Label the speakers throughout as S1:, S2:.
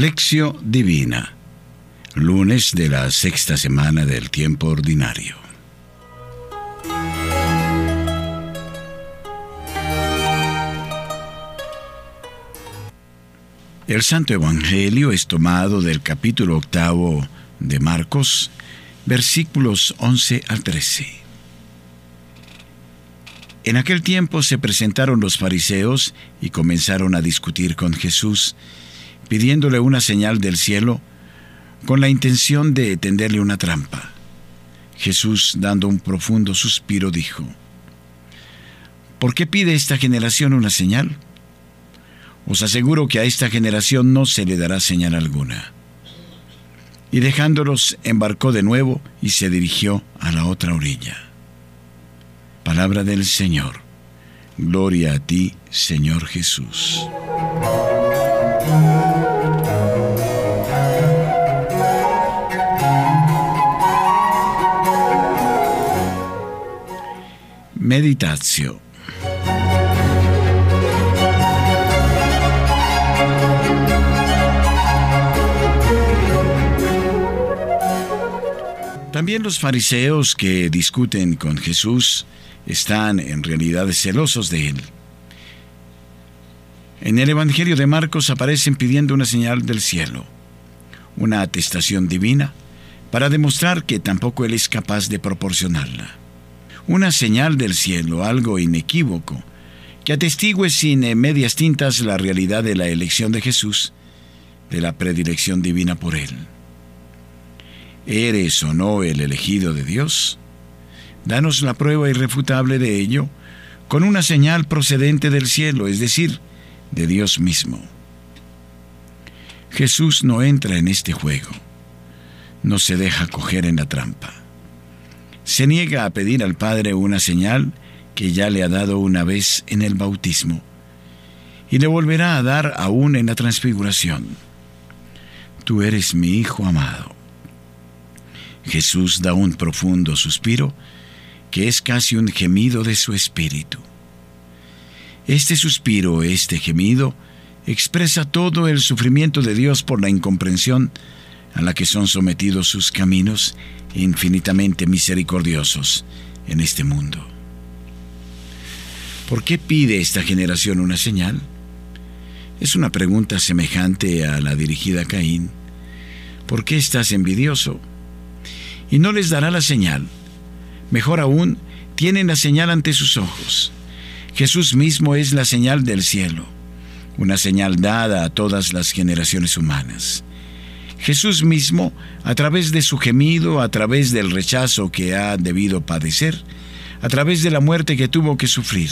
S1: Lección Divina, lunes de la sexta semana del tiempo ordinario. El Santo Evangelio es tomado del capítulo octavo de Marcos, versículos 11 al 13. En aquel tiempo se presentaron los fariseos y comenzaron a discutir con Jesús, pidiéndole una señal del cielo, con la intención de tenderle una trampa. Jesús, dando un profundo suspiro, dijo, ¿Por qué pide esta generación una señal? Os aseguro que a esta generación no se le dará señal alguna. Y dejándolos, embarcó de nuevo y se dirigió a la otra orilla. Palabra del Señor. Gloria a ti, Señor Jesús. Meditatio. También los fariseos que discuten con Jesús están en realidad celosos de él. En el Evangelio de Marcos aparecen pidiendo una señal del cielo, una atestación divina, para demostrar que tampoco él es capaz de proporcionarla. Una señal del cielo, algo inequívoco, que atestigue sin medias tintas la realidad de la elección de Jesús, de la predilección divina por él. ¿Eres o no el elegido de Dios? Danos la prueba irrefutable de ello con una señal procedente del cielo, es decir, de Dios mismo. Jesús no entra en este juego, no se deja coger en la trampa. Se niega a pedir al Padre una señal que ya le ha dado una vez en el bautismo y le volverá a dar aún en la transfiguración. Tú eres mi Hijo amado. Jesús da un profundo suspiro que es casi un gemido de su espíritu. Este suspiro, este gemido, expresa todo el sufrimiento de Dios por la incomprensión a la que son sometidos sus caminos infinitamente misericordiosos en este mundo. ¿Por qué pide esta generación una señal? Es una pregunta semejante a la dirigida a Caín. ¿Por qué estás envidioso? y no les dará la señal. Mejor aún, tienen la señal ante sus ojos. Jesús mismo es la señal del cielo, una señal dada a todas las generaciones humanas. Jesús mismo, a través de su gemido, a través del rechazo que ha debido padecer, a través de la muerte que tuvo que sufrir.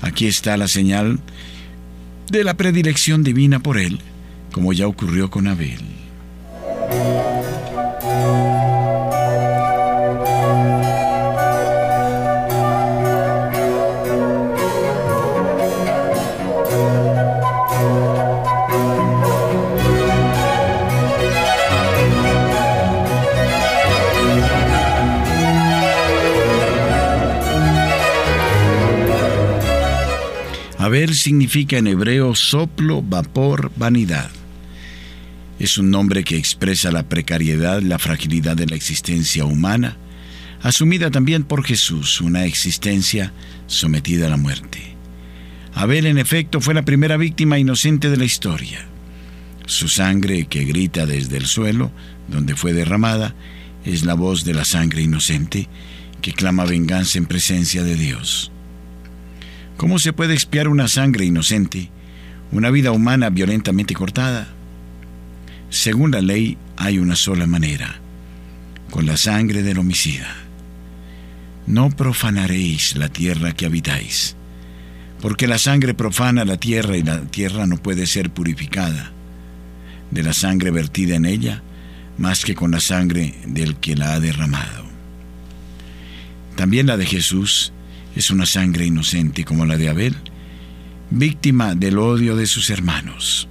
S1: Aquí está la señal de la predilección divina por él, como ya ocurrió con Abel. Abel significa en hebreo soplo, vapor, vanidad. Es un nombre que expresa la precariedad, la fragilidad de la existencia humana, asumida también por Jesús, una existencia sometida a la muerte. Abel, en efecto, fue la primera víctima inocente de la historia. Su sangre, que grita desde el suelo, donde fue derramada, es la voz de la sangre inocente que clama venganza en presencia de Dios. ¿Cómo se puede expiar una sangre inocente, una vida humana violentamente cortada? Según la ley hay una sola manera, con la sangre del homicida. No profanaréis la tierra que habitáis, porque la sangre profana la tierra y la tierra no puede ser purificada de la sangre vertida en ella, más que con la sangre del que la ha derramado. También la de Jesús es una sangre inocente como la de Abel, víctima del odio de sus hermanos.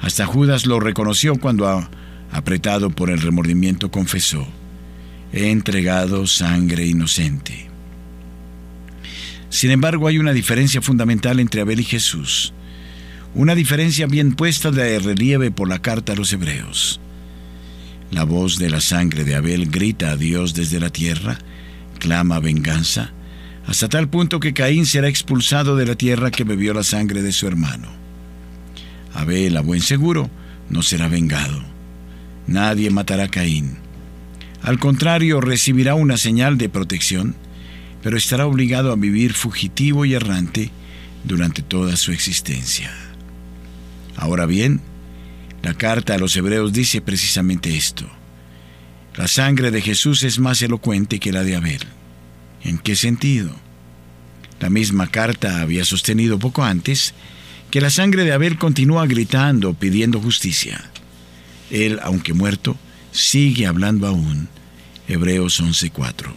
S1: Hasta Judas lo reconoció cuando, apretado por el remordimiento, confesó, he entregado sangre inocente. Sin embargo, hay una diferencia fundamental entre Abel y Jesús. una diferencia bien puesta de relieve por la carta a los hebreos. La voz de la sangre de Abel grita a Dios desde la tierra, clama venganza, hasta tal punto que Caín será expulsado de la tierra que bebió la sangre de su hermano. Abel, a buen seguro, no será vengado. Nadie matará a Caín. Al contrario, recibirá una señal de protección, pero estará obligado a vivir fugitivo y errante durante toda su existencia. Ahora bien, la carta a los hebreos dice precisamente esto. La sangre de Jesús es más elocuente que la de Abel. ¿En qué sentido? La misma carta había sostenido poco antes que la sangre de Abel continúa gritando, pidiendo justicia. Él, aunque muerto, sigue hablando aún. Hebreos 11:4.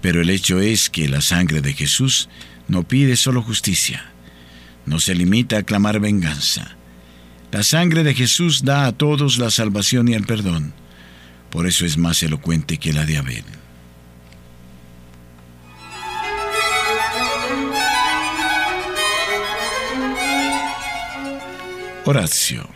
S1: Pero el hecho es que la sangre de Jesús no pide solo justicia, no se limita a clamar venganza. La sangre de Jesús da a todos la salvación y el perdón. Por eso es más elocuente que la de Abel. Horacio.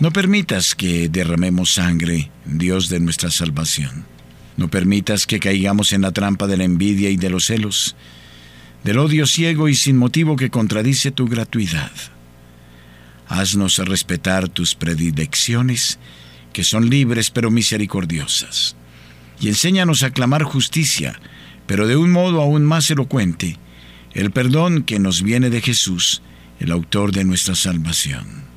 S1: No permitas que derramemos sangre, Dios de nuestra salvación. No permitas que caigamos en la trampa de la envidia y de los celos, del odio ciego y sin motivo que contradice tu gratuidad. Haznos respetar tus predilecciones, que son libres pero misericordiosas y enséñanos a clamar justicia, pero de un modo aún más elocuente, el perdón que nos viene de Jesús, el autor de nuestra salvación.